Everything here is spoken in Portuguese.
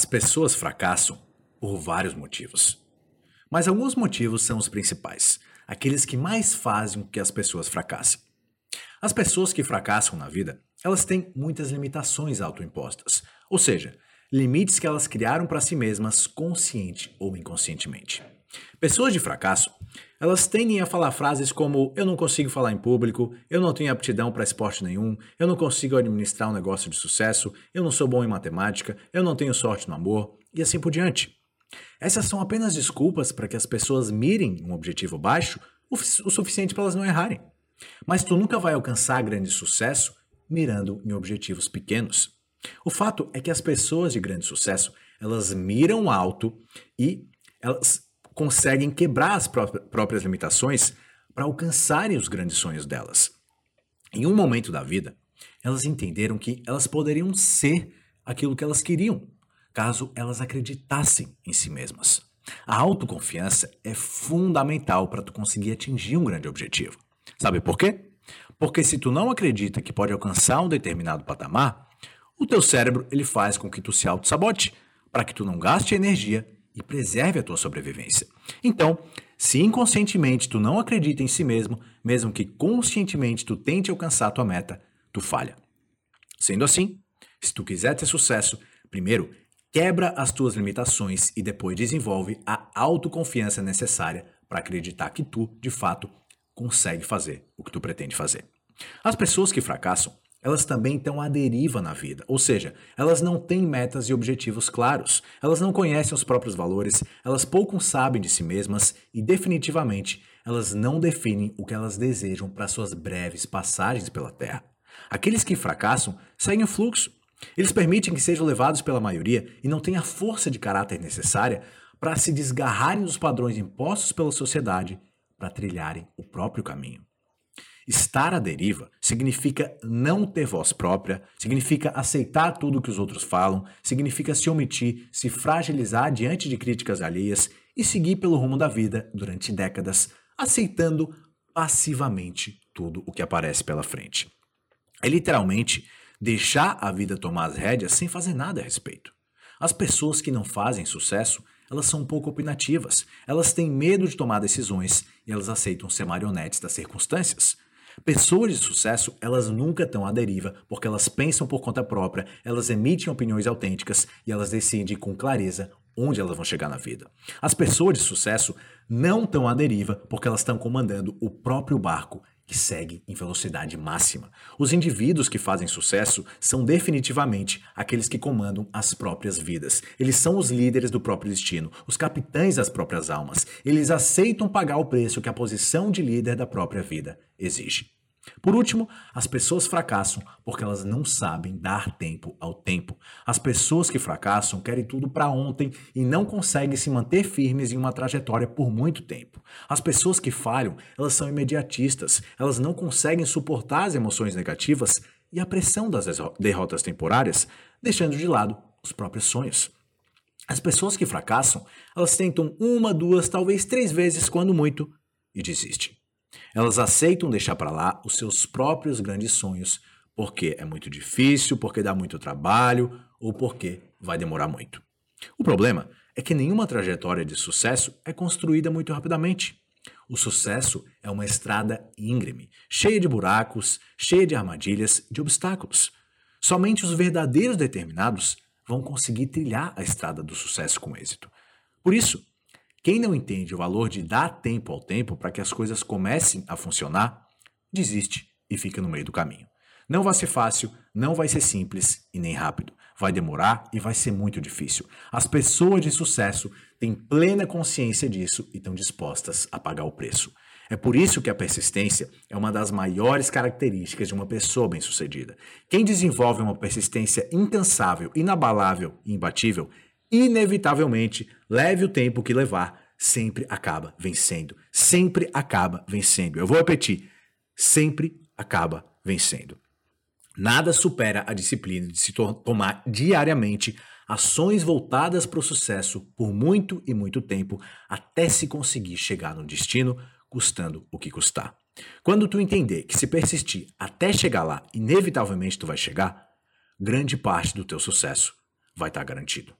As pessoas fracassam por vários motivos. Mas alguns motivos são os principais, aqueles que mais fazem com que as pessoas fracassem. As pessoas que fracassam na vida, elas têm muitas limitações autoimpostas, ou seja, limites que elas criaram para si mesmas consciente ou inconscientemente. Pessoas de fracasso, elas tendem a falar frases como eu não consigo falar em público, eu não tenho aptidão para esporte nenhum, eu não consigo administrar um negócio de sucesso, eu não sou bom em matemática, eu não tenho sorte no amor e assim por diante. Essas são apenas desculpas para que as pessoas mirem um objetivo baixo o, suficiente para elas não errarem. Mas tu nunca vai alcançar grande sucesso mirando em objetivos pequenos. O fato é que as pessoas de grande sucesso, elas miram alto e elas conseguem quebrar as próprias limitações para alcançarem os grandes sonhos delas. Em um momento da vida, elas entenderam que elas poderiam ser aquilo que elas queriam, caso elas acreditassem em si mesmas. A autoconfiança é fundamental para tu conseguir atingir um grande objetivo. Sabe por quê? Porque se tu não acredita que pode alcançar um determinado patamar, o teu cérebro ele faz com que tu se auto-sabote, para que tu não gaste energia e preserve a tua sobrevivência. Então, se inconscientemente tu não acredita em si mesmo, mesmo que conscientemente tu tente alcançar a tua meta, tu falha. Sendo assim, se tu quiser ter sucesso, primeiro quebra as tuas limitações e depois desenvolve a autoconfiança necessária para acreditar que tu, de fato, consegue fazer o que tu pretende fazer. As pessoas que fracassam, elas também estão à deriva na vida, ou seja, elas não têm metas e objetivos claros, elas não conhecem os próprios valores, elas pouco sabem de si mesmas e, definitivamente, elas não definem o que elas desejam para suas breves passagens pela Terra. Aqueles que fracassam seguem o fluxo, eles permitem que sejam levados pela maioria e não têm a força de caráter necessária para se desgarrarem dos padrões impostos pela sociedade para trilharem o próprio caminho. Estar à deriva significa não ter voz própria, significa aceitar tudo que os outros falam, significa se omitir, se fragilizar diante de críticas alheias e seguir pelo rumo da vida durante décadas, aceitando passivamente tudo o que aparece pela frente. É literalmente deixar a vida tomar as rédeas sem fazer nada a respeito. As pessoas que não fazem sucesso, elas são um pouco opinativas, elas têm medo de tomar decisões e elas aceitam ser marionetes das circunstâncias. Pessoas de sucesso, elas nunca estão à deriva, porque elas pensam por conta própria, elas emitem opiniões autênticas e elas decidem com clareza onde elas vão chegar na vida. As pessoas de sucesso não estão à deriva porque elas estão comandando o próprio barco que segue em velocidade máxima. Os indivíduos que fazem sucesso são definitivamente aqueles que comandam as próprias vidas. Eles são os líderes do próprio destino, os capitães das próprias almas. Eles aceitam pagar o preço que a posição de líder da própria vida exige. Por último, as pessoas fracassam porque elas não sabem dar tempo ao tempo. As pessoas que fracassam querem tudo para ontem e não conseguem se manter firmes em uma trajetória por muito tempo. As pessoas que falham, elas são imediatistas, elas não conseguem suportar as emoções negativas e a pressão das derrotas temporárias, deixando de lado os próprios sonhos. As pessoas que fracassam, elas tentam uma, duas, talvez três vezes, quando muito, e desistem. Elas aceitam deixar para lá os seus próprios grandes sonhos, porque é muito difícil, porque dá muito trabalho ou porque vai demorar muito. O problema é que nenhuma trajetória de sucesso é construída muito rapidamente. O sucesso é uma estrada íngreme, cheia de buracos, cheia de armadilhas, de obstáculos. Somente os verdadeiros determinados vão conseguir trilhar a estrada do sucesso com êxito. Por isso, quem não entende o valor de dar tempo ao tempo para que as coisas comecem a funcionar, desiste e fica no meio do caminho. Não vai ser fácil, não vai ser simples e nem rápido. Vai demorar e vai ser muito difícil. As pessoas de sucesso têm plena consciência disso e estão dispostas a pagar o preço. É por isso que a persistência é uma das maiores características de uma pessoa bem-sucedida. Quem desenvolve uma persistência incansável, inabalável e imbatível inevitavelmente, leve o tempo que levar, sempre acaba vencendo. Sempre acaba vencendo. Eu vou repetir: sempre acaba vencendo. Nada supera a disciplina de se to tomar diariamente ações voltadas para o sucesso por muito e muito tempo até se conseguir chegar no destino, custando o que custar. Quando tu entender que se persistir até chegar lá, inevitavelmente tu vai chegar, grande parte do teu sucesso vai estar garantido.